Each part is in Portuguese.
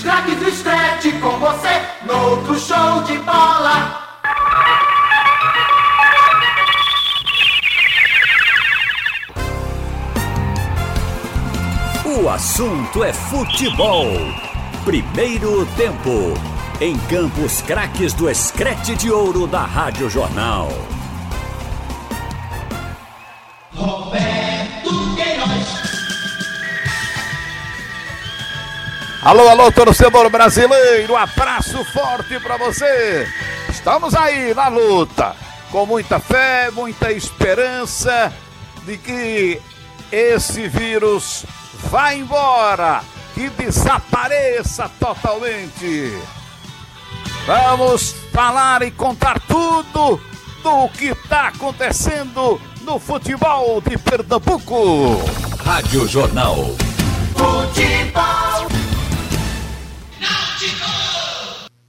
Os craques do escrete com você, no outro show de bola. O assunto é futebol. Primeiro tempo. Em Campos Craques do Escrete de Ouro da Rádio Jornal. Alô, alô, torcedor brasileiro, abraço forte pra você. Estamos aí na luta, com muita fé, muita esperança de que esse vírus vá embora, que desapareça totalmente. Vamos falar e contar tudo do que está acontecendo no futebol de Pernambuco. Rádio Jornal. Futebol.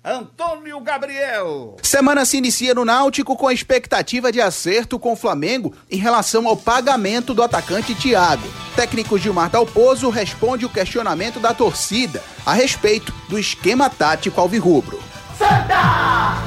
Antônio Gabriel. Semana se inicia no Náutico com a expectativa de acerto com o Flamengo em relação ao pagamento do atacante Thiago. Técnico Gilmar Dalpozo responde o questionamento da torcida a respeito do esquema tático alvirrubro. Santa!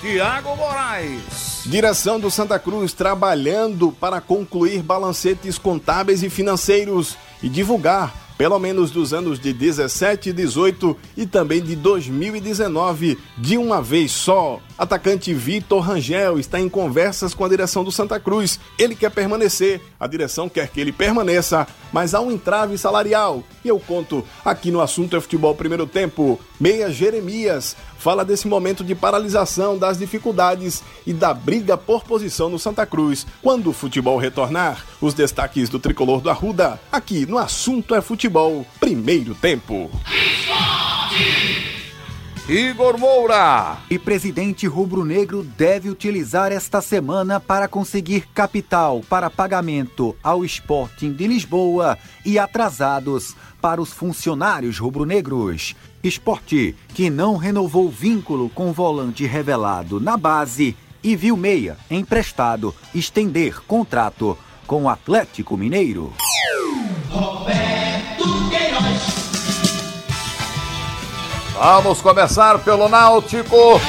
Tiago Moraes. Direção do Santa Cruz trabalhando para concluir balancetes contábeis e financeiros e divulgar pelo menos dos anos de 17, 18 e também de 2019 de uma vez só. Atacante Vitor Rangel está em conversas com a direção do Santa Cruz. Ele quer permanecer, a direção quer que ele permaneça, mas há um entrave salarial. E eu conto aqui no assunto é futebol primeiro tempo. Meia Jeremias fala desse momento de paralisação, das dificuldades e da briga por posição no Santa Cruz. Quando o futebol retornar, os destaques do tricolor do Arruda, aqui no assunto é futebol primeiro tempo. Igor Moura. E presidente rubro-negro deve utilizar esta semana para conseguir capital para pagamento ao Sporting de Lisboa e atrasados para os funcionários rubro-negros. Esporte que não renovou vínculo com o volante revelado na base e viu Meia emprestado estender contrato com o Atlético Mineiro. Roberto Queiroz. Vamos começar pelo Náutico,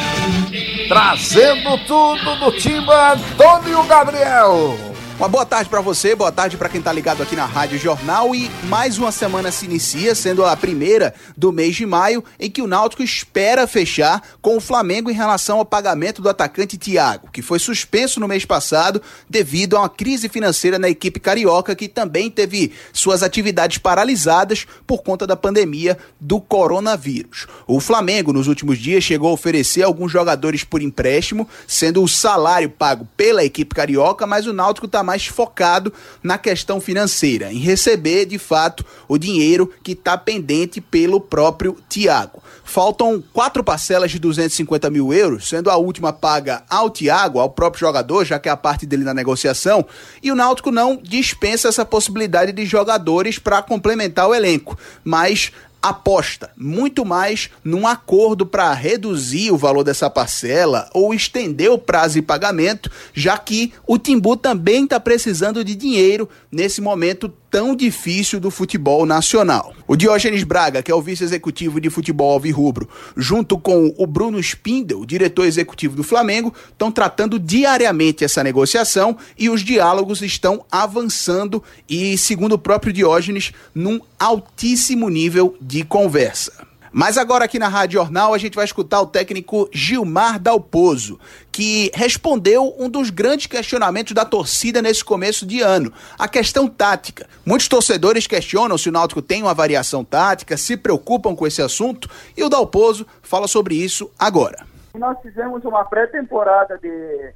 trazendo tudo do time Antônio Gabriel. Uma boa tarde para você, boa tarde para quem tá ligado aqui na Rádio Jornal e mais uma semana se inicia, sendo a primeira do mês de maio, em que o Náutico espera fechar com o Flamengo em relação ao pagamento do atacante Thiago, que foi suspenso no mês passado devido a uma crise financeira na equipe carioca, que também teve suas atividades paralisadas por conta da pandemia do coronavírus. O Flamengo, nos últimos dias, chegou a oferecer alguns jogadores por empréstimo, sendo o salário pago pela equipe carioca, mas o Náutico está mais focado na questão financeira, em receber de fato o dinheiro que está pendente pelo próprio Thiago. Faltam quatro parcelas de 250 mil euros, sendo a última paga ao Thiago, ao próprio jogador, já que é a parte dele na negociação, e o Náutico não dispensa essa possibilidade de jogadores para complementar o elenco, mas aposta muito mais num acordo para reduzir o valor dessa parcela ou estender o prazo de pagamento, já que o Timbu também está precisando de dinheiro nesse momento tão difícil do futebol nacional. O Diógenes Braga, que é o vice-executivo de futebol alvirrubro, junto com o Bruno Spindel, diretor executivo do Flamengo, estão tratando diariamente essa negociação e os diálogos estão avançando e, segundo o próprio Diógenes, num altíssimo nível de conversa. Mas agora aqui na Rádio Jornal a gente vai escutar o técnico Gilmar Dalpozo, que respondeu um dos grandes questionamentos da torcida nesse começo de ano, a questão tática. Muitos torcedores questionam se o Náutico tem uma variação tática, se preocupam com esse assunto, e o Dalpozo fala sobre isso agora. Nós fizemos uma pré-temporada de,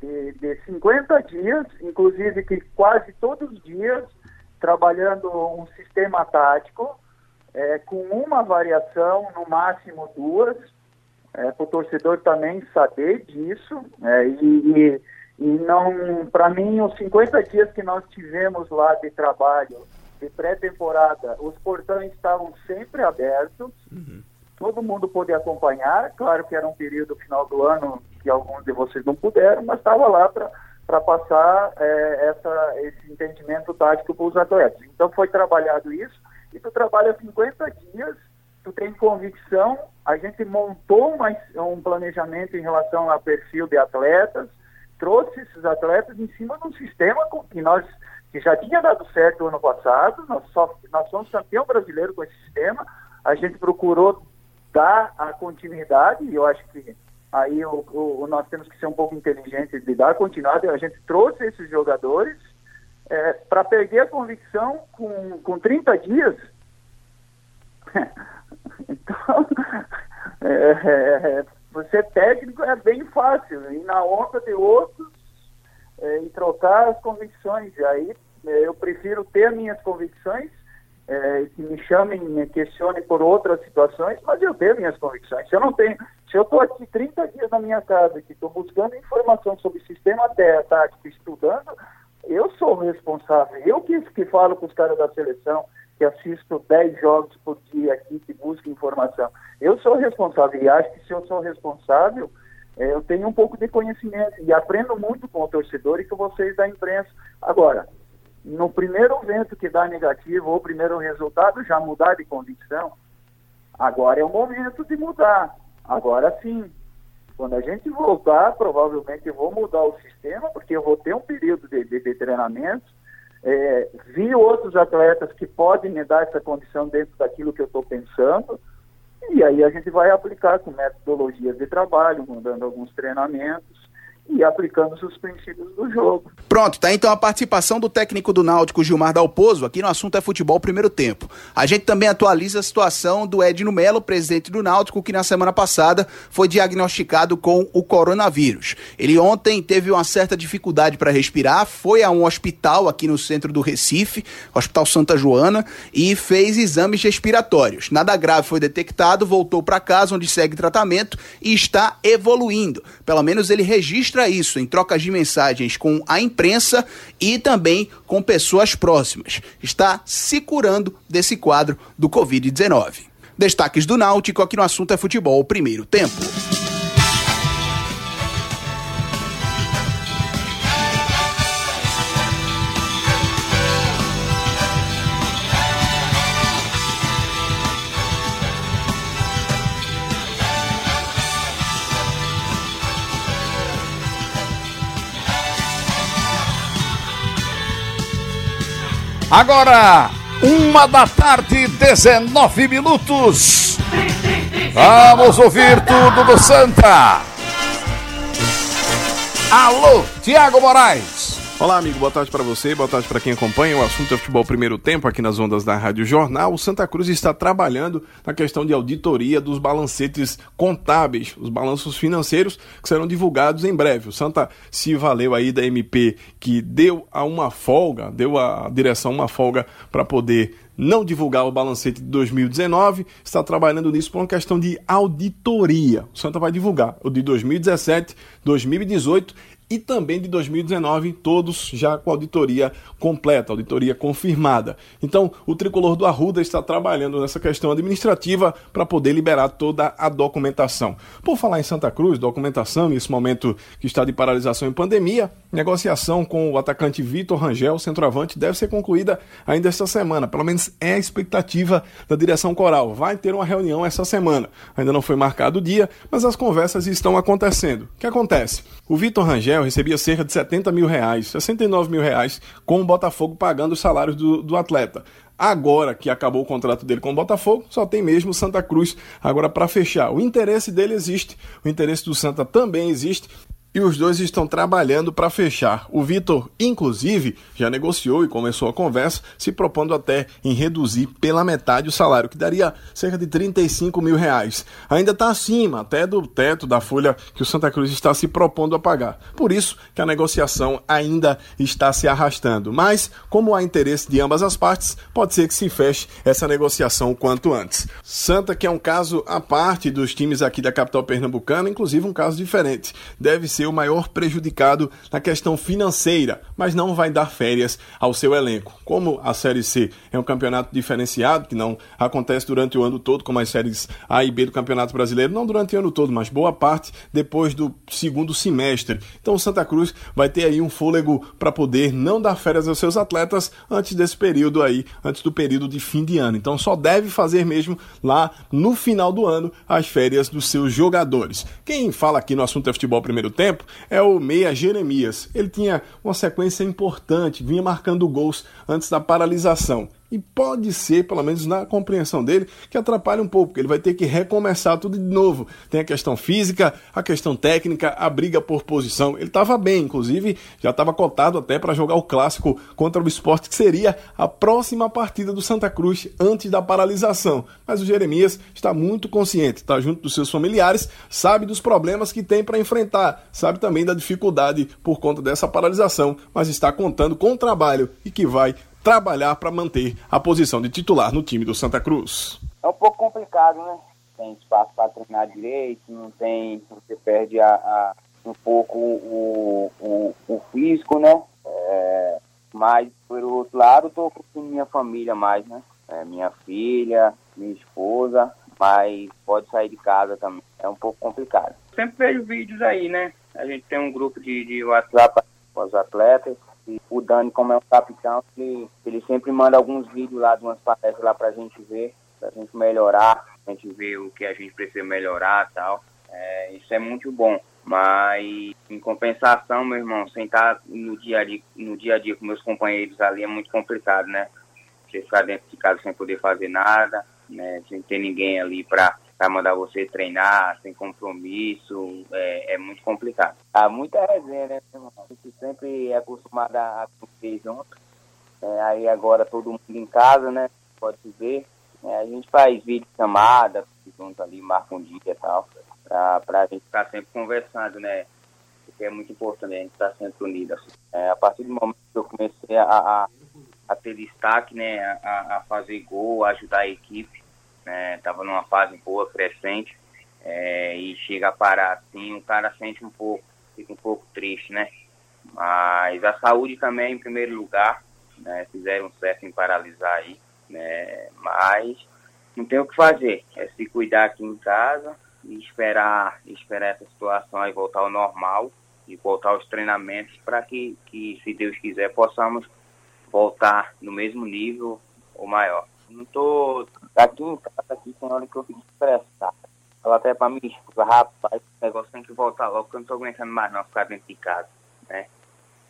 de, de 50 dias, inclusive que quase todos os dias, trabalhando um sistema tático, é, com uma variação, no máximo duas, é, para o torcedor também saber disso. É, e, e, não, para mim, os 50 dias que nós tivemos lá de trabalho, de pré-temporada, os portões estavam sempre abertos. Todo mundo podia acompanhar. Claro que era um período final do ano que alguns de vocês não puderam, mas estava lá para passar é, essa, esse entendimento tático para os atletas. Então foi trabalhado isso e tu trabalha 50 dias, tu tem convicção, a gente montou uma, um planejamento em relação ao perfil de atletas, trouxe esses atletas em cima de um sistema que nós que já tinha dado certo ano passado, nós, só, nós somos campeão brasileiro com esse sistema, a gente procurou dar a continuidade, e eu acho que aí o, o, nós temos que ser um pouco inteligentes de dar continuidade, a gente trouxe esses jogadores é, para perder a convicção com, com 30 dias. então, é, é, você técnico é bem fácil, e na onda de outros, é, trocar as convicções. E aí é, eu prefiro ter minhas convicções, é, que me chamem, me questionem por outras situações, mas eu tenho minhas convicções. Se eu não tenho, se eu estou aqui 30 dias na minha casa, que estou buscando informação sobre sistema tático, estudando, eu sou o responsável. Eu que, que falo com os caras da seleção, que assisto 10 jogos por dia aqui, que busco informação. Eu sou responsável e acho que se eu sou responsável, é, eu tenho um pouco de conhecimento e aprendo muito com o torcedor e com vocês da imprensa. Agora, no primeiro evento que dá negativo ou primeiro resultado, já mudar de convicção, agora é o momento de mudar. Agora sim. Quando a gente voltar, provavelmente eu vou mudar o sistema, porque eu vou ter um período de, de, de treinamento. É, vi outros atletas que podem me dar essa condição dentro daquilo que eu estou pensando. E aí a gente vai aplicar com metodologias de trabalho, mudando alguns treinamentos e aplicando os princípios do jogo. Pronto, tá então a participação do técnico do Náutico Gilmar Dalpozo aqui no assunto é futebol primeiro tempo. A gente também atualiza a situação do Edno Melo, presidente do Náutico, que na semana passada foi diagnosticado com o coronavírus. Ele ontem teve uma certa dificuldade para respirar, foi a um hospital aqui no centro do Recife, Hospital Santa Joana, e fez exames respiratórios. Nada grave foi detectado, voltou para casa onde segue tratamento e está evoluindo. Pelo menos ele registra registra isso em trocas de mensagens com a imprensa e também com pessoas próximas. Está se curando desse quadro do Covid-19. Destaques do Náutico aqui no assunto é futebol, primeiro tempo. Agora, uma da tarde, 19 minutos. Vamos ouvir tudo do Santa. Alô, Tiago Moraes. Olá, amigo, boa tarde para você, boa tarde para quem acompanha. O assunto é futebol primeiro tempo aqui nas ondas da Rádio Jornal. O Santa Cruz está trabalhando na questão de auditoria dos balancetes contábeis, os balanços financeiros que serão divulgados em breve. O Santa se valeu aí da MP que deu a uma folga, deu a direção uma folga para poder não divulgar o balancete de 2019, está trabalhando nisso por uma questão de auditoria. O Santa vai divulgar o de 2017, 2018 e também de 2019, todos já com auditoria completa, auditoria confirmada. Então, o tricolor do Arruda está trabalhando nessa questão administrativa para poder liberar toda a documentação. Por falar em Santa Cruz, documentação nesse momento que está de paralisação em pandemia, negociação com o atacante Vitor Rangel, centroavante, deve ser concluída ainda esta semana. Pelo menos é a expectativa da direção coral. Vai ter uma reunião essa semana. Ainda não foi marcado o dia, mas as conversas estão acontecendo. O que acontece? O Vitor Rangel recebia cerca de 70 mil reais, 69 mil reais, com o Botafogo pagando os salários do, do atleta. Agora que acabou o contrato dele com o Botafogo, só tem mesmo Santa Cruz agora para fechar. O interesse dele existe, o interesse do Santa também existe e os dois estão trabalhando para fechar. O Vitor, inclusive, já negociou e começou a conversa, se propondo até em reduzir pela metade o salário, que daria cerca de 35 mil reais. Ainda está acima até do teto da folha que o Santa Cruz está se propondo a pagar. Por isso que a negociação ainda está se arrastando. Mas, como há interesse de ambas as partes, pode ser que se feche essa negociação o quanto antes. Santa, que é um caso à parte dos times aqui da capital pernambucana, inclusive um caso diferente, deve ser ser o maior prejudicado na questão financeira, mas não vai dar férias ao seu elenco. Como a Série C é um campeonato diferenciado, que não acontece durante o ano todo, como as séries A e B do Campeonato Brasileiro, não durante o ano todo, mas boa parte depois do segundo semestre. Então o Santa Cruz vai ter aí um fôlego para poder não dar férias aos seus atletas antes desse período aí, antes do período de fim de ano. Então só deve fazer mesmo lá no final do ano as férias dos seus jogadores. Quem fala aqui no assunto é futebol primeiro tempo é o Meia Jeremias. Ele tinha uma sequência importante, vinha marcando gols antes da paralisação e pode ser, pelo menos na compreensão dele, que atrapalhe um pouco, porque ele vai ter que recomeçar tudo de novo. Tem a questão física, a questão técnica, a briga por posição. Ele estava bem, inclusive já estava cotado até para jogar o clássico contra o esporte, que seria a próxima partida do Santa Cruz antes da paralisação. Mas o Jeremias está muito consciente, está junto dos seus familiares, sabe dos problemas que tem para enfrentar, sabe também da dificuldade por conta dessa paralisação, mas está contando com o trabalho e que vai trabalhar para manter a posição de titular no time do Santa Cruz. É um pouco complicado, né? Tem espaço para treinar direito, não tem. Você perde a, a um pouco o, o, o físico, né? É, mas, por outro lado, estou com minha família mais, né? É, minha filha, minha esposa, mas pode sair de casa também. É um pouco complicado. Sempre vejo vídeos aí, né? A gente tem um grupo de, de WhatsApp com os atletas o Dani, como é um capitão, ele, ele sempre manda alguns vídeos lá de umas palestras lá pra gente ver, pra gente melhorar, pra gente ver o que a gente precisa melhorar e tal. É, isso é muito bom. Mas em compensação, meu irmão, sentar no dia a dia, no dia a dia com meus companheiros ali é muito complicado, né? Você ficar dentro de casa sem poder fazer nada, né? Sem ter ninguém ali pra para mandar você treinar sem compromisso, é, é muito complicado. Há muita resenha, né, irmão? A gente sempre é acostumado a curtir junto. É, aí agora todo mundo em casa, né? Pode se ver. É, a gente faz vídeo chamada, junto ali, marca um dia e tal, pra, pra gente ficar sempre conversando, né? Porque é muito importante a gente estar sempre unido. Assim. É, a partir do momento que eu comecei a, a, a ter destaque, né? A, a fazer gol, a ajudar a equipe, estava né, numa fase boa, crescente, é, e chega a parar assim, o cara sente um pouco, fica um pouco triste, né? Mas a saúde também em primeiro lugar, né? Fizeram certo em paralisar aí, né? Mas não tem o que fazer, é se cuidar aqui em casa e esperar, esperar essa situação aí voltar ao normal e voltar aos treinamentos para que, que, se Deus quiser, possamos voltar no mesmo nível ou maior. Não tô aqui em casa, aqui tem hora que eu fico estressado. Ela até pra mim, rapaz, o negócio tem que voltar logo, porque eu não tô aguentando mais não ficar dentro de casa, né?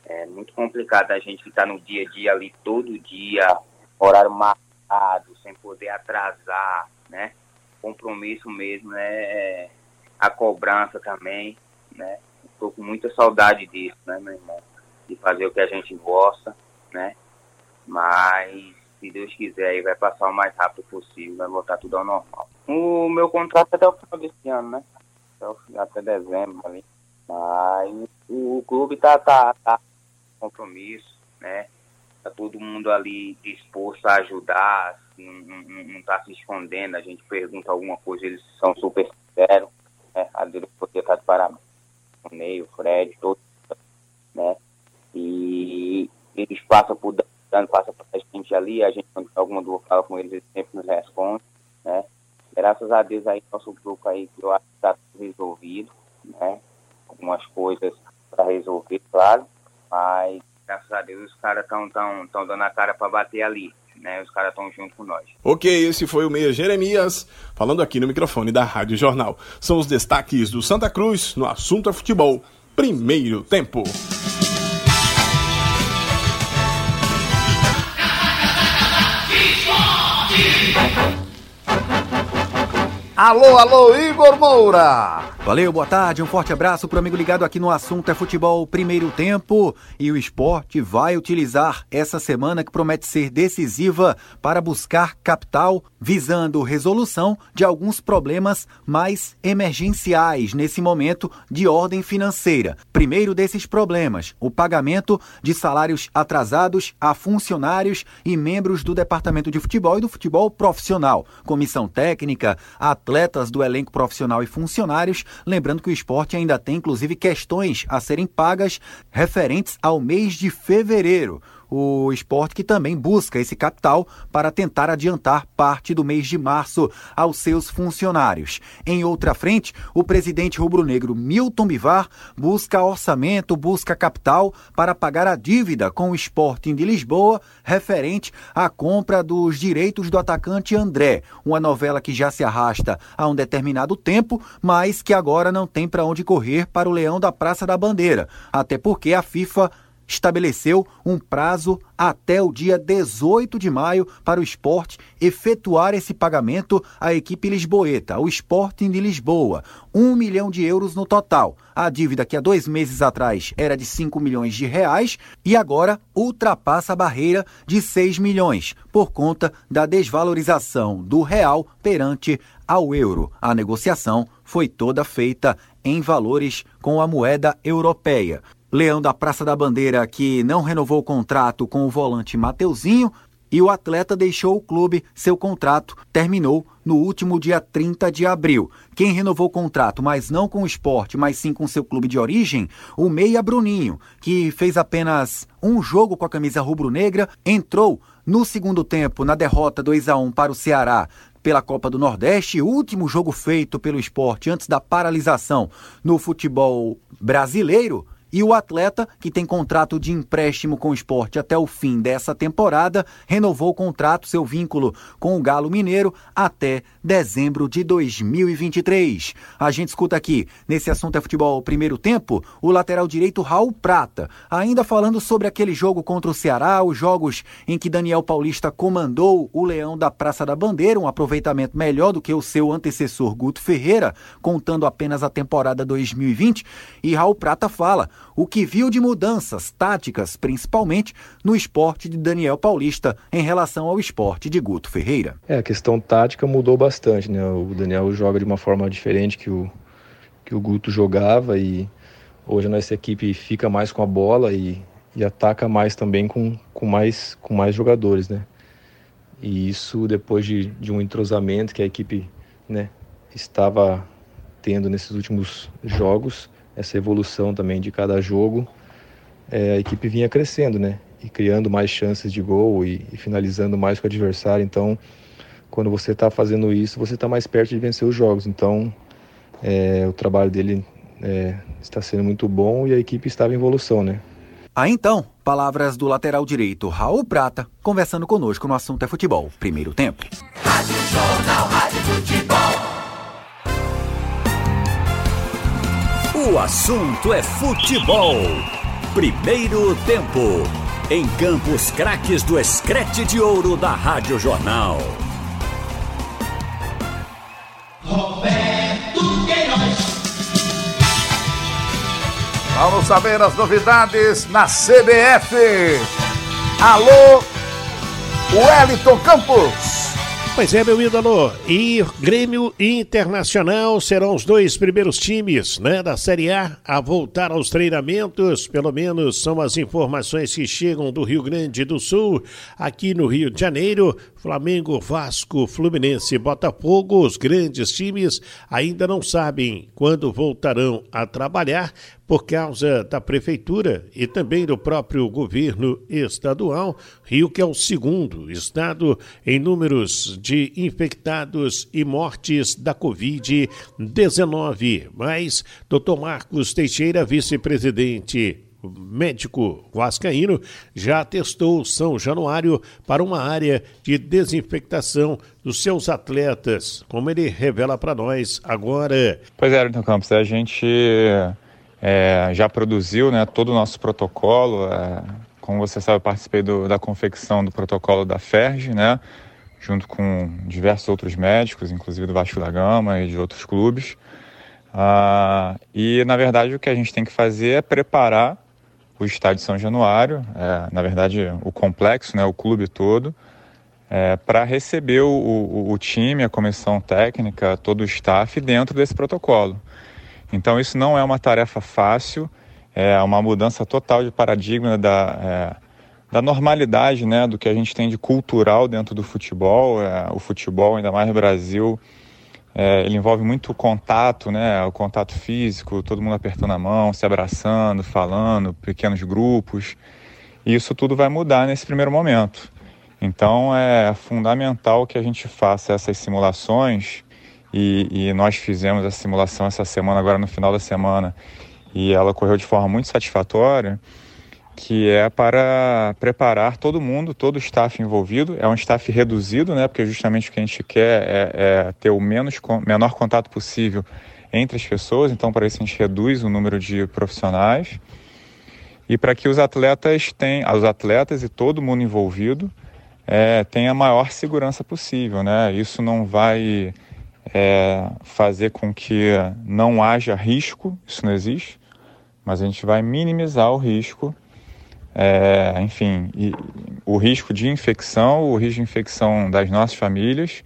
É muito complicado a gente ficar no dia a dia ali, todo dia, horário marcado, sem poder atrasar, né? Compromisso mesmo, né? A cobrança também, né? Tô com muita saudade disso, né, meu irmão? De fazer o que a gente gosta, né? Mas se Deus quiser, aí vai passar o mais rápido possível, vai voltar tudo ao normal. O meu contrato é até o final desse ano, né? Até, até dezembro ali. Mas o clube tá, tá, tá compromisso, né? Tá todo mundo ali disposto a ajudar, não, não, não tá se escondendo, a gente pergunta alguma coisa, eles são super sinceros, né? A poder estar de parabéns. O Ney, o Fred, todos, né? E eles passam por dando passa para a gente ali, a gente quando alguma dúvida fala com eles, eles sempre nos respondem, né? Graças a Deus aí, nosso grupo aí, que eu acho que está resolvido, né? Algumas coisas para resolver, claro, mas graças a Deus os caras estão tão, tão dando a cara para bater ali. Né, os caras estão junto com nós. Ok, esse foi o Meia Jeremias, falando aqui no microfone da Rádio Jornal. São os destaques do Santa Cruz no assunto é futebol. Primeiro tempo. Alô, alô, Igor Moura! Valeu, boa tarde, um forte abraço para o amigo ligado aqui no assunto é futebol primeiro tempo e o esporte vai utilizar essa semana que promete ser decisiva para buscar capital visando resolução de alguns problemas mais emergenciais nesse momento de ordem financeira. Primeiro desses problemas, o pagamento de salários atrasados a funcionários e membros do departamento de futebol e do futebol profissional, comissão técnica, atletas atletas do elenco profissional e funcionários. Lembrando que o esporte ainda tem, inclusive, questões a serem pagas referentes ao mês de fevereiro o esporte que também busca esse capital para tentar adiantar parte do mês de março aos seus funcionários. Em outra frente, o presidente rubro-negro Milton Bivar busca orçamento, busca capital para pagar a dívida com o Sporting de Lisboa referente à compra dos direitos do atacante André, uma novela que já se arrasta há um determinado tempo, mas que agora não tem para onde correr para o Leão da Praça da Bandeira, até porque a FIFA estabeleceu um prazo até o dia 18 de maio para o esporte efetuar esse pagamento à equipe lisboeta, o Sporting de Lisboa. Um milhão de euros no total. A dívida que há dois meses atrás era de 5 milhões de reais e agora ultrapassa a barreira de 6 milhões, por conta da desvalorização do real perante ao euro. A negociação foi toda feita em valores com a moeda europeia. Leão da Praça da Bandeira, que não renovou o contrato com o volante Mateuzinho, e o atleta deixou o clube. Seu contrato terminou no último dia 30 de abril. Quem renovou o contrato, mas não com o esporte, mas sim com seu clube de origem, o Meia Bruninho, que fez apenas um jogo com a camisa rubro-negra, entrou no segundo tempo na derrota 2 a 1 para o Ceará pela Copa do Nordeste, último jogo feito pelo esporte antes da paralisação no futebol brasileiro e o atleta, que tem contrato de empréstimo com o esporte até o fim dessa temporada, renovou o contrato, seu vínculo com o Galo Mineiro, até dezembro de 2023. A gente escuta aqui, nesse assunto é futebol primeiro tempo, o lateral direito Raul Prata, ainda falando sobre aquele jogo contra o Ceará, os jogos em que Daniel Paulista comandou o Leão da Praça da Bandeira, um aproveitamento melhor do que o seu antecessor Guto Ferreira, contando apenas a temporada 2020, e Raul Prata fala o que viu de mudanças táticas, principalmente no esporte de Daniel Paulista em relação ao esporte de Guto Ferreira. É, a questão tática mudou bastante, né? O Daniel joga de uma forma diferente que o, que o Guto jogava e hoje a nossa equipe fica mais com a bola e, e ataca mais também com, com, mais, com mais jogadores, né? E isso depois de, de um entrosamento que a equipe né, estava tendo nesses últimos jogos, essa evolução também de cada jogo, é, a equipe vinha crescendo, né? E criando mais chances de gol e, e finalizando mais com o adversário. Então, quando você está fazendo isso, você está mais perto de vencer os jogos. Então, é, o trabalho dele é, está sendo muito bom e a equipe estava em evolução, né? Ah, então, palavras do lateral direito Raul Prata, conversando conosco no assunto é futebol. Primeiro tempo. Rádio Jornal, Rádio Futebol. O assunto é futebol. Primeiro tempo. Em Campos Craques do Escrete de Ouro da Rádio Jornal. Roberto Queiroz. Vamos saber as novidades na CBF. Alô, Wellington Campos. Pois é, meu ídolo. E Grêmio Internacional serão os dois primeiros times né, da Série A a voltar aos treinamentos. Pelo menos são as informações que chegam do Rio Grande do Sul. Aqui no Rio de Janeiro, Flamengo, Vasco, Fluminense Botafogo, os grandes times, ainda não sabem quando voltarão a trabalhar, por causa da prefeitura e também do próprio governo estadual, Rio que é o segundo estado em números de infectados e mortes da Covid-19. Mas Dr. Marcos Teixeira, vice-presidente médico vascaíno já testou São Januário para uma área de desinfectação dos seus atletas, como ele revela para nós agora. Pois é, Ayrton Campos, a gente é, já produziu né, todo o nosso protocolo. É, como você sabe, eu participei do, da confecção do protocolo da FERJ, né, junto com diversos outros médicos, inclusive do Vasco da Gama e de outros clubes. Ah, e, na verdade, o que a gente tem que fazer é preparar o estádio São Januário, é, na verdade, o complexo, né, o clube todo, é, para receber o, o, o time, a comissão técnica, todo o staff dentro desse protocolo. Então, isso não é uma tarefa fácil, é uma mudança total de paradigma da, é, da normalidade né, do que a gente tem de cultural dentro do futebol. É, o futebol, ainda mais no Brasil, é, ele envolve muito contato, né? O contato físico, todo mundo apertando a mão, se abraçando, falando, pequenos grupos. E isso tudo vai mudar nesse primeiro momento. Então é fundamental que a gente faça essas simulações e, e, nós fizemos a simulação essa semana, agora no final da semana, e ela ocorreu de forma muito satisfatória, que é para preparar todo mundo, todo o staff envolvido. É um staff reduzido, né? Porque justamente o que a gente quer é, é ter o menos, menor contato possível entre as pessoas. Então, para isso a gente reduz o número de profissionais e para que os atletas tenham, os atletas e todo mundo envolvido é, tenha a maior segurança possível, né? Isso não vai é, fazer com que não haja risco, isso não existe, mas a gente vai minimizar o risco, é, enfim, o risco de infecção, o risco de infecção das nossas famílias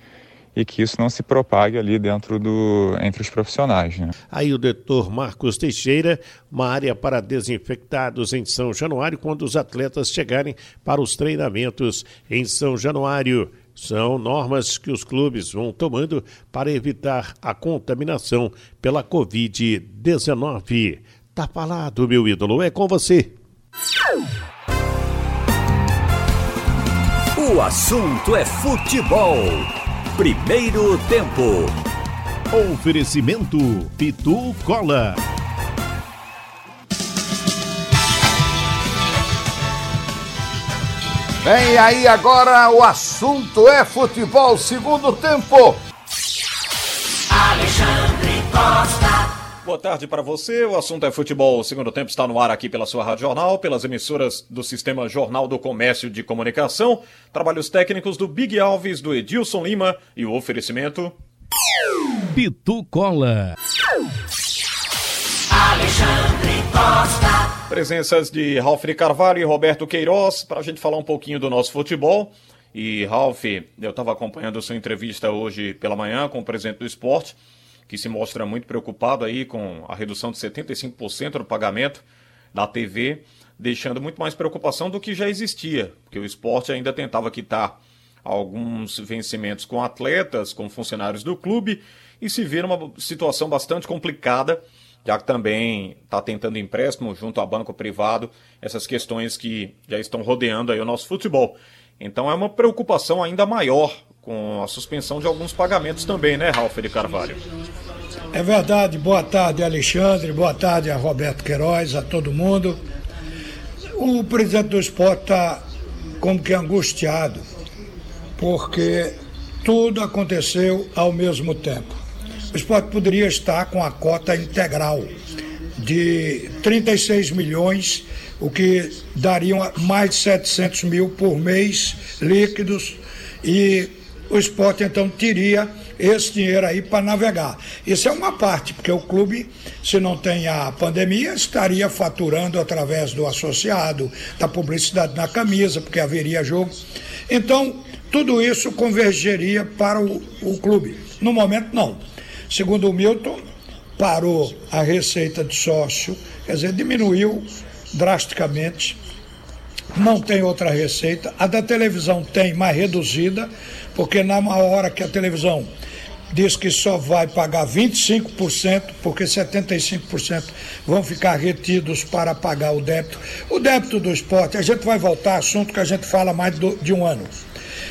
e que isso não se propague ali dentro do entre os profissionais. Né? Aí o doutor Marcos Teixeira, uma área para desinfectados em São Januário, quando os atletas chegarem para os treinamentos em São Januário. São normas que os clubes vão tomando para evitar a contaminação pela Covid-19. Tá falado, meu ídolo, é com você. O assunto é futebol. Primeiro tempo. Oferecimento Pitu Cola. Vem aí agora o assunto é futebol, segundo tempo. Alexandre Costa. Boa tarde para você. O assunto é futebol. O segundo tempo está no ar aqui pela sua Rádio Jornal, pelas emissoras do Sistema Jornal do Comércio de Comunicação. Trabalhos técnicos do Big Alves, do Edilson Lima e o oferecimento. Pitu Cola. Alexandre Costa. Presenças de Ralf Carvalho e Roberto Queiroz para a gente falar um pouquinho do nosso futebol. E Ralf, eu estava acompanhando a sua entrevista hoje pela manhã com o presidente do esporte, que se mostra muito preocupado aí com a redução de 75% do pagamento da TV, deixando muito mais preocupação do que já existia, porque o esporte ainda tentava quitar alguns vencimentos com atletas, com funcionários do clube, e se vê numa situação bastante complicada já que também está tentando empréstimo junto a banco privado, essas questões que já estão rodeando aí o nosso futebol. Então é uma preocupação ainda maior com a suspensão de alguns pagamentos também, né, Ralf de Carvalho? É verdade. Boa tarde, Alexandre. Boa tarde a Roberto Queiroz, a todo mundo. O presidente do esporte está como que angustiado, porque tudo aconteceu ao mesmo tempo o esporte poderia estar com a cota integral de 36 milhões, o que daria mais de 700 mil por mês líquidos e o esporte então teria esse dinheiro aí para navegar. Isso é uma parte, porque o clube, se não tem a pandemia, estaria faturando através do associado, da publicidade na camisa, porque haveria jogo. Então, tudo isso convergeria para o, o clube. No momento, não. Segundo o Milton, parou a receita de sócio, quer dizer, diminuiu drasticamente. Não tem outra receita. A da televisão tem, mais reduzida, porque na hora que a televisão diz que só vai pagar 25%, porque 75% vão ficar retidos para pagar o débito. O débito do esporte, a gente vai voltar assunto que a gente fala mais de um ano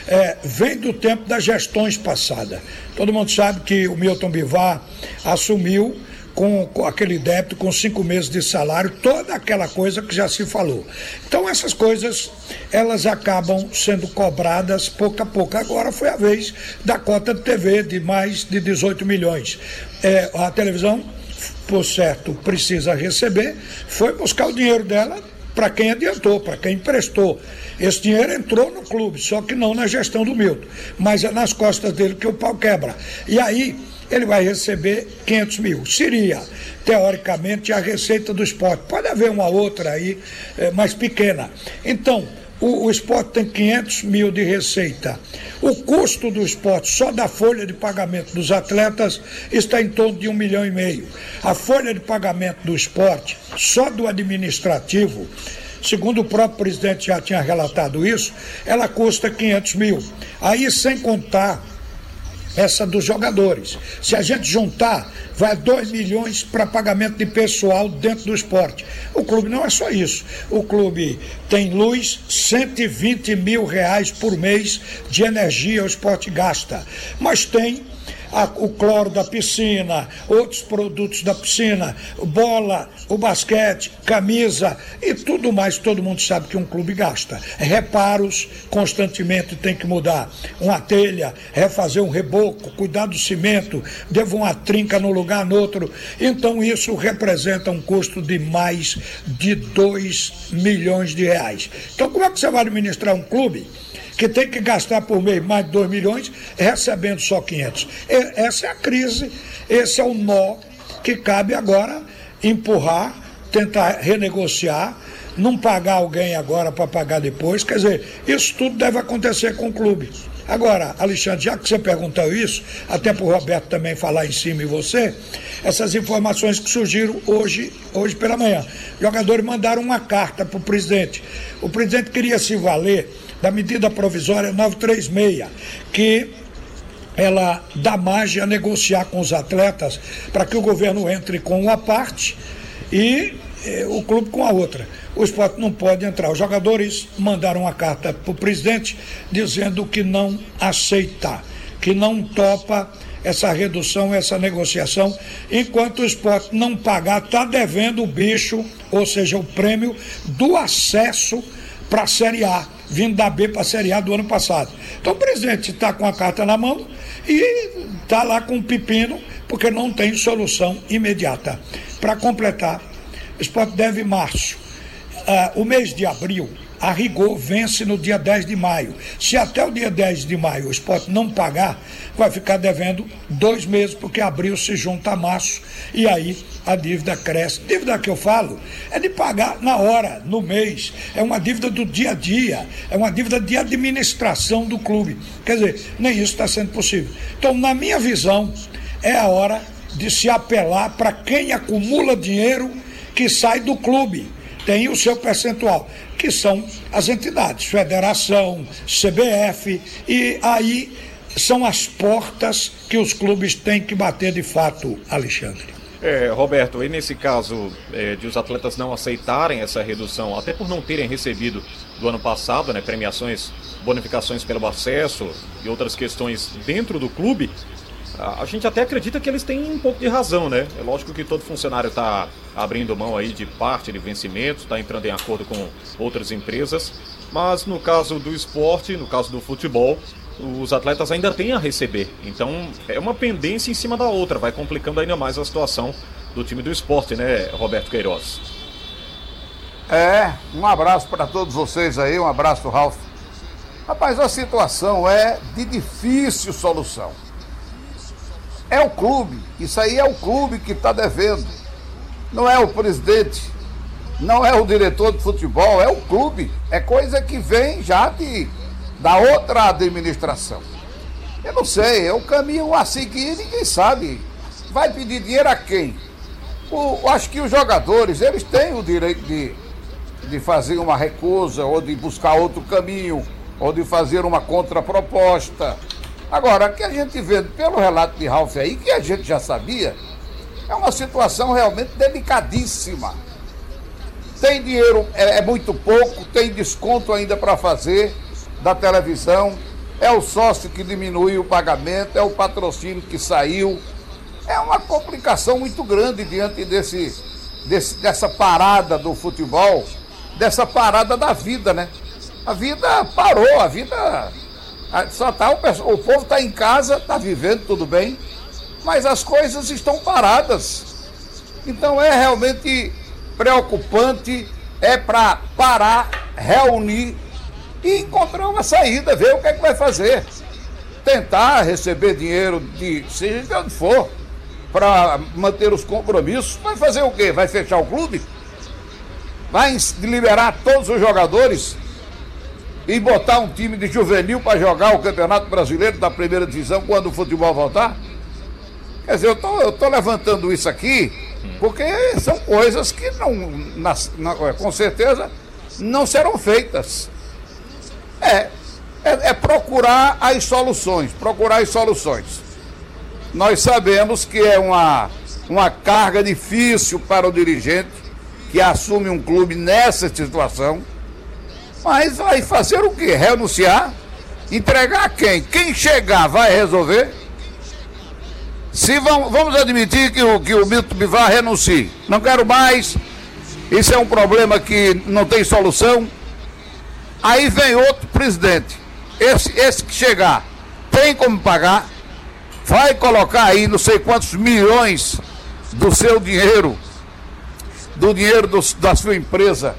é, vem do tempo das gestões passadas. Todo mundo sabe que o Milton Bivar assumiu com, com, aquele débito, com cinco meses de salário, toda aquela coisa que já se falou. Então essas coisas, elas acabam sendo cobradas pouco a pouco. Agora foi a vez da cota de TV de mais de 18 milhões. É, a televisão, por certo, precisa receber, foi buscar o dinheiro dela para quem adiantou, para quem emprestou. Esse dinheiro entrou no clube, só que não na gestão do Milton, mas é nas costas dele que o pau quebra. E aí ele vai receber 500 mil. Seria, teoricamente, a receita do esporte. Pode haver uma outra aí é, mais pequena. Então, o, o esporte tem 500 mil de receita. O custo do esporte, só da folha de pagamento dos atletas, está em torno de um milhão e meio. A folha de pagamento do esporte, só do administrativo, segundo o próprio presidente já tinha relatado isso, ela custa 500 mil. Aí, sem contar essa dos jogadores. Se a gente juntar, vai 2 milhões para pagamento de pessoal dentro do esporte. O clube não é só isso. O clube tem luz, 120 mil reais por mês de energia o esporte gasta. Mas tem a, o cloro da piscina, outros produtos da piscina, bola, o basquete, camisa e tudo mais. Todo mundo sabe que um clube gasta. Reparos constantemente tem que mudar. Uma telha, refazer um reboco, cuidar do cimento, devo uma trinca no lugar no outro. Então isso representa um custo de mais de 2 milhões de reais. Então como é que você vai administrar um clube? Que tem que gastar por mês mais de 2 milhões, recebendo só 500. Essa é a crise, esse é o nó que cabe agora empurrar, tentar renegociar, não pagar alguém agora para pagar depois. Quer dizer, isso tudo deve acontecer com o clube. Agora, Alexandre, já que você perguntou isso, até para o Roberto também falar em cima e você, essas informações que surgiram hoje, hoje pela manhã. Jogadores mandaram uma carta para o presidente. O presidente queria se valer da medida provisória 936, que ela dá margem a negociar com os atletas para que o governo entre com uma parte e eh, o clube com a outra. O esporte não pode entrar. Os jogadores mandaram uma carta para o presidente dizendo que não aceita, que não topa essa redução, essa negociação, enquanto o esporte não pagar, está devendo o bicho, ou seja, o prêmio do acesso para a Série A vindo da B para a Série A do ano passado. Então o presidente está com a carta na mão e está lá com o pepino, porque não tem solução imediata. Para completar, o esporte deve março. Uh, o mês de abril a rigor vence no dia 10 de maio. Se até o dia 10 de maio o esporte não pagar, vai ficar devendo dois meses, porque abril se junta a março e aí a dívida cresce. Dívida que eu falo é de pagar na hora, no mês. É uma dívida do dia a dia, é uma dívida de administração do clube. Quer dizer, nem isso está sendo possível. Então, na minha visão, é a hora de se apelar para quem acumula dinheiro que sai do clube tem o seu percentual, que são as entidades, federação, CBF, e aí são as portas que os clubes têm que bater de fato, Alexandre. É, Roberto, e nesse caso é, de os atletas não aceitarem essa redução, até por não terem recebido do ano passado, né, premiações, bonificações pelo acesso e outras questões dentro do clube, a gente até acredita que eles têm um pouco de razão, né? É lógico que todo funcionário está abrindo mão aí de parte de vencimento, está entrando em acordo com outras empresas, mas no caso do esporte, no caso do futebol, os atletas ainda têm a receber. Então é uma pendência em cima da outra, vai complicando ainda mais a situação do time do esporte, né, Roberto Queiroz? É, um abraço para todos vocês aí, um abraço, Ralf. Rapaz, a situação é de difícil solução. É o clube, isso aí é o clube que está devendo. Não é o presidente, não é o diretor de futebol, é o clube. É coisa que vem já de, da outra administração. Eu não sei, é o caminho a seguir, ninguém sabe. Vai pedir dinheiro a quem? O, acho que os jogadores, eles têm o direito de, de fazer uma recusa, ou de buscar outro caminho, ou de fazer uma contraproposta. Agora, o que a gente vê pelo relato de Ralph aí, que a gente já sabia, é uma situação realmente delicadíssima. Tem dinheiro, é, é muito pouco, tem desconto ainda para fazer da televisão, é o sócio que diminuiu o pagamento, é o patrocínio que saiu. É uma complicação muito grande diante desse, desse, dessa parada do futebol, dessa parada da vida, né? A vida parou, a vida só tá o, o povo está em casa, está vivendo tudo bem, mas as coisas estão paradas. Então é realmente preocupante, é para parar, reunir e encontrar uma saída, ver o que é que vai fazer. Tentar receber dinheiro de seja de onde for, para manter os compromissos. Vai fazer o quê? Vai fechar o clube? Vai liberar todos os jogadores? E botar um time de juvenil para jogar o Campeonato Brasileiro da primeira divisão quando o futebol voltar? Quer dizer, eu tô, eu tô levantando isso aqui porque são coisas que não, na, na, é, com certeza, não serão feitas. É, é, é procurar as soluções, procurar as soluções. nós sabemos que é uma, uma carga difícil para o dirigente que assume um clube nessa situação. Mas vai fazer o quê? Renunciar? Entregar quem? Quem chegar vai resolver? Se vamos, vamos admitir que o, que o Milton Bivar renuncie. Não quero mais. Isso é um problema que não tem solução. Aí vem outro presidente. Esse, esse que chegar tem como pagar. Vai colocar aí não sei quantos milhões do seu dinheiro, do dinheiro do, da sua empresa,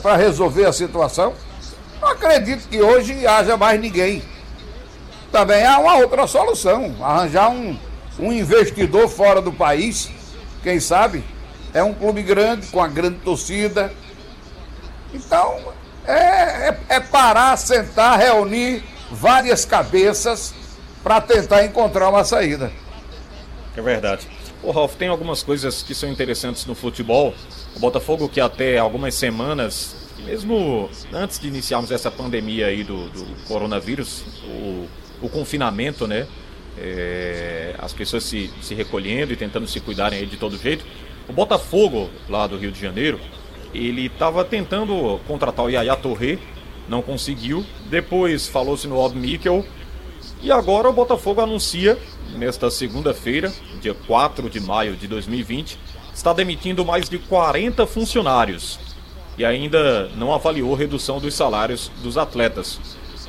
para resolver a situação. Não acredito que hoje haja mais ninguém. Também há uma outra solução, arranjar um, um investidor fora do país, quem sabe? É um clube grande, com a grande torcida. Então, é, é, é parar, sentar, reunir várias cabeças para tentar encontrar uma saída. É verdade. O Ralf, tem algumas coisas que são interessantes no futebol. O Botafogo, que até algumas semanas, mesmo antes de iniciarmos essa pandemia aí do, do coronavírus, o, o, confinamento, né? É, as pessoas se, se recolhendo e tentando se cuidarem de todo jeito. O Botafogo, lá do Rio de Janeiro, ele estava tentando contratar o Yaya Torre, não conseguiu. Depois falou-se no Odd Mikkel. E agora o Botafogo anuncia, nesta segunda-feira, dia 4 de maio de 2020, está demitindo mais de 40 funcionários. E ainda não avaliou redução dos salários dos atletas.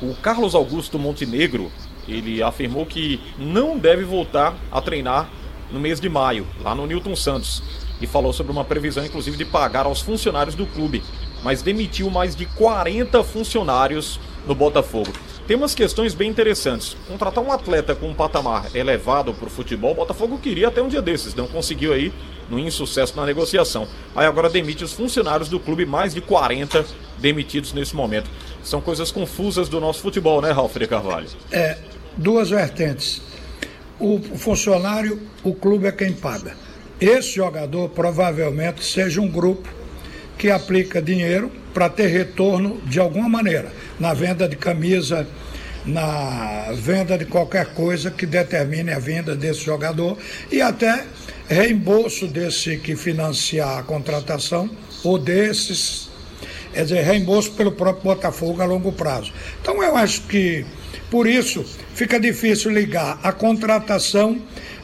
O Carlos Augusto Montenegro, ele afirmou que não deve voltar a treinar no mês de maio, lá no Newton Santos e falou sobre uma previsão, inclusive, de pagar aos funcionários do clube, mas demitiu mais de 40 funcionários no Botafogo. Tem umas questões bem interessantes. Contratar um atleta com um patamar elevado para o futebol, o Botafogo queria até um dia desses, não conseguiu aí no insucesso na negociação. Aí agora demite os funcionários do clube, mais de 40 demitidos nesse momento. São coisas confusas do nosso futebol, né, Ralf de Carvalho? É, duas vertentes. O funcionário, o clube é quem paga. Esse jogador provavelmente seja um grupo que aplica dinheiro para ter retorno de alguma maneira, na venda de camisa, na venda de qualquer coisa que determine a venda desse jogador e até reembolso desse que financiar a contratação ou desses, quer dizer, reembolso pelo próprio Botafogo a longo prazo. Então eu acho que por isso fica difícil ligar a contratação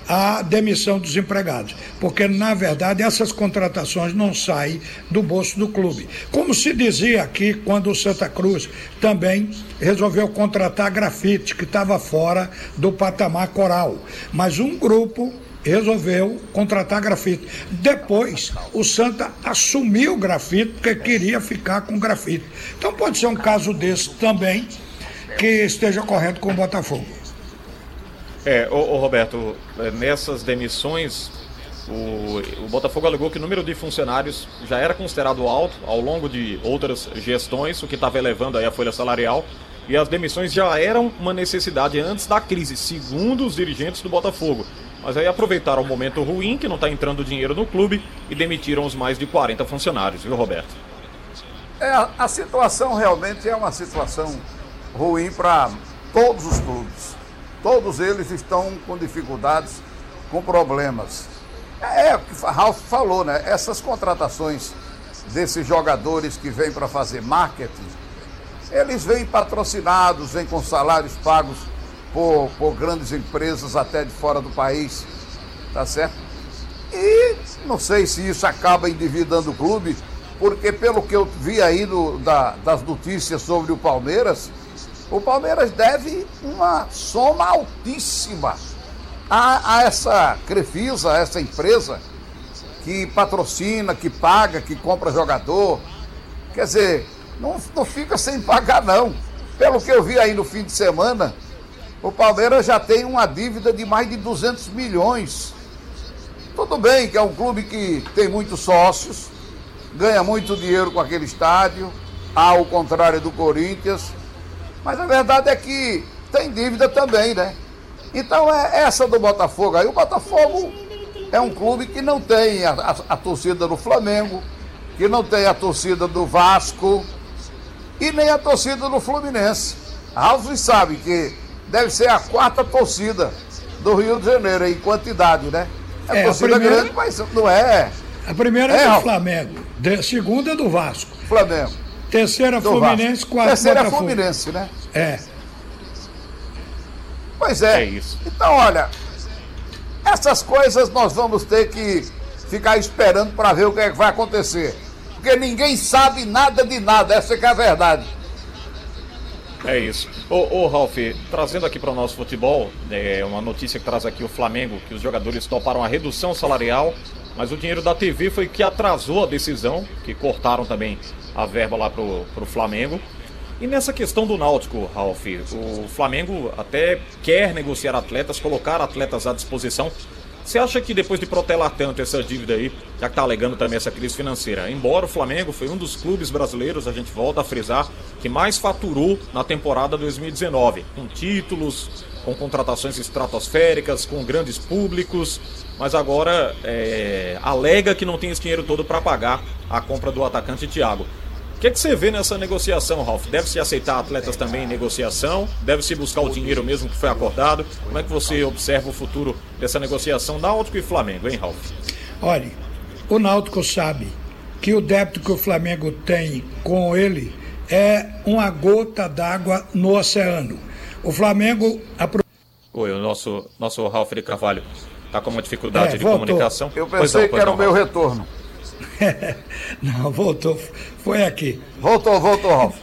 a demissão dos empregados, porque na verdade essas contratações não saem do bolso do clube. Como se dizia aqui quando o Santa Cruz também resolveu contratar grafite, que estava fora do patamar coral, mas um grupo resolveu contratar grafite. Depois, o Santa assumiu o grafite porque queria ficar com grafite. Então pode ser um caso desse também que esteja correndo com o Botafogo. É, ô, ô Roberto, é, nessas demissões, o, o, Botafogo alegou que o número de funcionários já era considerado alto ao longo de outras gestões, o que estava elevando aí a folha salarial, e as demissões já eram uma necessidade antes da crise, segundo os dirigentes do Botafogo. Mas aí aproveitaram o momento ruim, que não está entrando dinheiro no clube, e demitiram os mais de 40 funcionários, viu, Roberto? É, a situação realmente é uma situação ruim para todos os clubes. Todos eles estão com dificuldades, com problemas. É, é o que Ralf falou, né? Essas contratações desses jogadores que vêm para fazer marketing, eles vêm patrocinados, vêm com salários pagos por, por grandes empresas até de fora do país, tá certo? E não sei se isso acaba endividando o clube, porque pelo que eu vi aí no, da, das notícias sobre o Palmeiras, o Palmeiras deve uma soma altíssima a, a essa Crefisa, a essa empresa que patrocina, que paga, que compra jogador. Quer dizer, não, não fica sem pagar, não. Pelo que eu vi aí no fim de semana, o Palmeiras já tem uma dívida de mais de 200 milhões. Tudo bem que é um clube que tem muitos sócios, ganha muito dinheiro com aquele estádio, ao contrário do Corinthians, mas a verdade é que tem dívida também, né? Então é essa do Botafogo aí. O Botafogo é um clube que não tem a, a, a torcida do Flamengo, que não tem a torcida do Vasco e nem a torcida do Fluminense. Ralf sabe que deve ser a quarta torcida do Rio de Janeiro, em quantidade, né? É, É, a torcida primeira- grande, mas não é. A primeira é, É, do. Flamengo. De, segunda é do Vasco. Flamengo. Terceira Do Fluminense, Vasco. quarta Terceira é Botafogo. Fluminense, né? É. Pois é. É isso. Então, olha, essas coisas nós vamos ter que ficar esperando para ver o que, é que vai acontecer. Porque ninguém sabe nada de nada, essa que é a verdade. É isso. Ô, ô Ralf, trazendo aqui para o nosso futebol, é uma notícia que traz aqui o Flamengo, que os jogadores toparam a redução salarial, mas o dinheiro da TV foi que atrasou a decisão, que cortaram também a verba lá pro, pro Flamengo. E nessa questão do Náutico, Ralf, o Flamengo até quer negociar atletas, colocar atletas à disposição. Você acha que depois de protelar tanto essa dívida aí, já que tá alegando também essa crise financeira, embora o Flamengo foi um dos clubes brasileiros, a gente volta a frisar, que mais faturou na temporada 2019, com títulos, com contratações estratosféricas, com grandes públicos, mas agora é, alega que não tem esse dinheiro todo para pagar a compra do atacante Thiago. O que, que você vê nessa negociação, Ralf? Deve-se aceitar atletas também em negociação? Deve-se buscar o dinheiro mesmo que foi acordado? Como é que você observa o futuro dessa negociação Náutico e Flamengo, hein, Ralf? Olha, o Náutico sabe que o débito que o Flamengo tem com ele é uma gota d'água no oceano. O Flamengo apro- Oi, o nosso, nosso Ralf de Carvalho tá com uma dificuldade É, de voltou. comunicação. Eu pensei não, que era não, o meu retorno. Não, voltou. Foi aqui. Voltou, voltou, Ralf.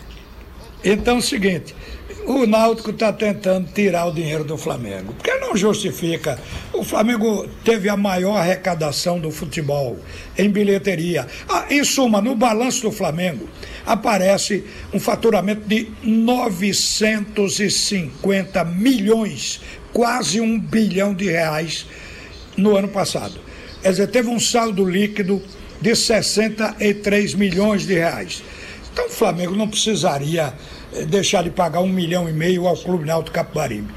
Então é o seguinte, o Náutico está tentando tirar o dinheiro do Flamengo, porque não justifica. O Flamengo teve a maior arrecadação do futebol em bilheteria. Ah, em suma, no balanço do Flamengo aparece um faturamento de 950 milhões, quase um bilhão de reais no ano passado. Quer dizer, teve um saldo líquido de 63 milhões de reais. Então o Flamengo não precisaria eh, deixar de pagar um milhão e meio ao Clube Náutico Capibaribe.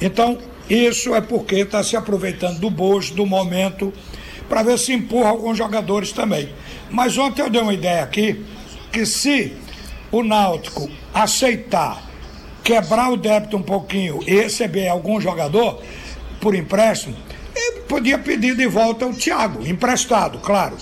Então, isso é porque está se aproveitando do bojo, do momento, para ver se empurra alguns jogadores também. Mas ontem eu dei uma ideia aqui, que se o Náutico aceitar quebrar o débito um pouquinho e receber algum jogador por empréstimo, ele podia pedir de volta o Thiago, emprestado, claro,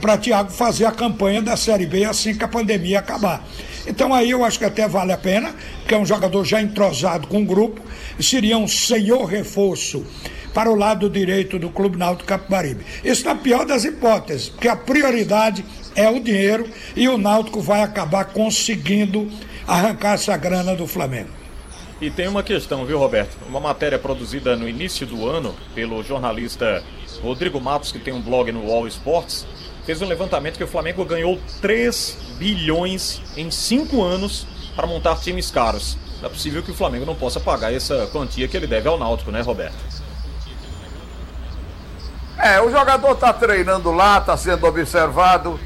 para Thiago fazer a campanha da Série B assim que a pandemia acabar. Então aí eu acho que até vale a pena, porque é um jogador já entrosado com o grupo, seria um senhor reforço para o lado direito do Clube Náutico Capibaribe. Isso na pior das hipóteses, porque a prioridade é o dinheiro e o Náutico vai acabar conseguindo arrancar essa grana do Flamengo. E tem uma questão, viu, Roberto? Uma matéria produzida no início do ano pelo jornalista Rodrigo Matos, que tem um blog no All Sports, fez um levantamento que o Flamengo ganhou 3 bilhões em 5 anos para montar times caros. Não é possível que o Flamengo não possa pagar essa quantia que ele deve ao Náutico, né, Roberto? É, o jogador está treinando lá, está sendo observado.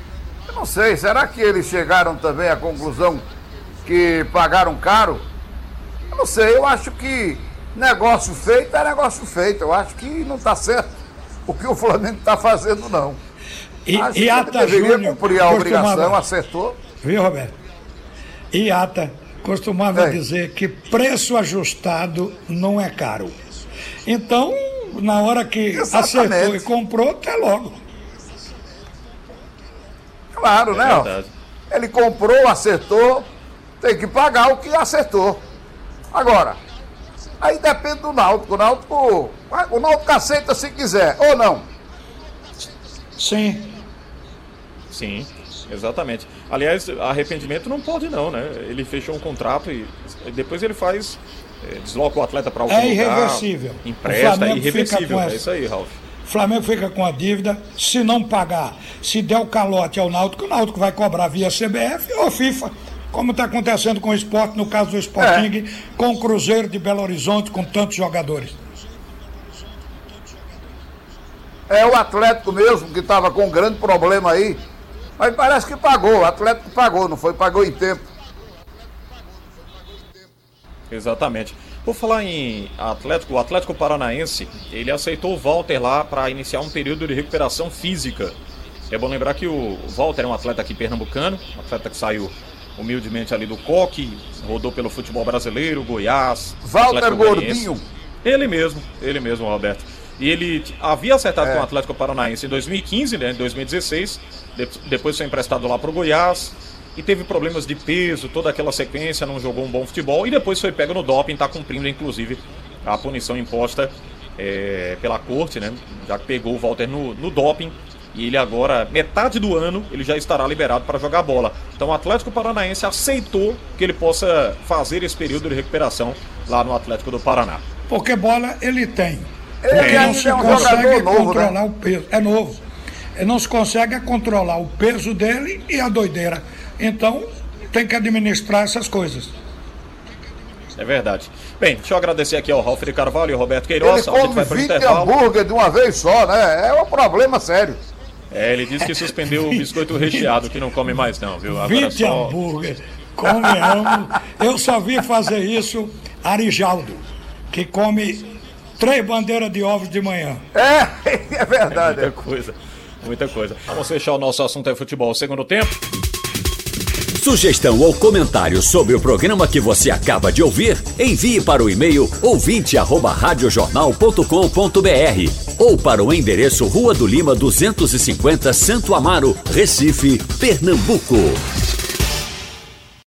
Eu não sei, será que eles chegaram também à conclusão que pagaram caro? Eu não sei, eu acho que negócio feito é negócio feito. Eu acho que não está certo o que o Flamengo está fazendo, não. E, acho e Ata ele deveria Júnior cumprir a obrigação, acertou. Viu, Roberto? E Ata costumava Ei. dizer que preço ajustado não é caro. Então, na hora que Exatamente. acertou e comprou, até logo. Claro, É né? ó? verdade. Ele comprou, acertou, tem que pagar o que acertou. Agora, aí depende do Náutico. O Náutico, o Náutico aceita se quiser, ou não. Sim. Sim, exatamente. Aliás, arrependimento não pode não, né? Ele fechou um contrato e depois ele faz, eh, desloca o atleta para algum É lugar. irreversível. O Empresta, é Flamengo fica irreversível. com É essa. isso aí, Ralf. O Flamengo fica com a dívida, se não pagar, se der o calote ao Náutico, o Náutico vai cobrar via CBF ou FIFA, como está acontecendo com o esporte, no caso do Sporting, com o Cruzeiro de Belo Horizonte, com tantos jogadores. É o Atlético mesmo que estava com um grande problema aí. Mas parece que pagou, o Atlético pagou, não foi? Pagou em tempo. Exatamente. Por falar em Atlético, o Atlético Paranaense, ele aceitou o Walter lá para iniciar um período de recuperação física. É bom lembrar que o Walter é um atleta aqui pernambucano, um atleta que saiu humildemente ali do Coque, rodou pelo futebol brasileiro, Goiás, Walter. Gordinho. Ele mesmo, ele mesmo, Roberto. E ele havia acertado É. com o Atlético Paranaense em 2015, né, em 2016. De- depois foi emprestado lá pro Goiás. E teve problemas de peso, toda aquela sequência, não jogou um bom futebol. E depois foi pego no doping, tá cumprindo, inclusive, a punição imposta é, pela corte, né? Já que pegou o Walter no, no doping. E ele agora, metade do ano, ele já estará liberado para jogar bola. Então o Atlético Paranaense aceitou que ele possa fazer esse período de recuperação lá no Atlético do Paraná. Porque bola ele tem. Ele Porque não se é um consegue novo, controlar né? o peso. É novo. Ele não se consegue controlar o peso dele e a doideira. Então, tem que administrar essas coisas. É verdade. Bem, deixa eu agradecer aqui ao Ralf de Carvalho e ao Roberto Ele Queiroz. A gente come vai para o 20 intervalo. hambúrguer de uma vez só, né? É um problema sério. É, ele disse que suspendeu o biscoito recheado, que não come mais não, viu? Agora 20 só... hambúrguer. Convenhamos. Eu só vi fazer isso Arijaldo, que come três bandeiras de ovos de manhã. É, é verdade. Muita coisa, muita coisa. Vamos fechar o nosso assunto é futebol. Segundo tempo. Sugestão ou comentário sobre o programa que você acaba de ouvir, envie para o e-mail ouvinte@radiojornal.com.br ou para o endereço Rua do Lima 250, Santo Amaro, Recife, Pernambuco.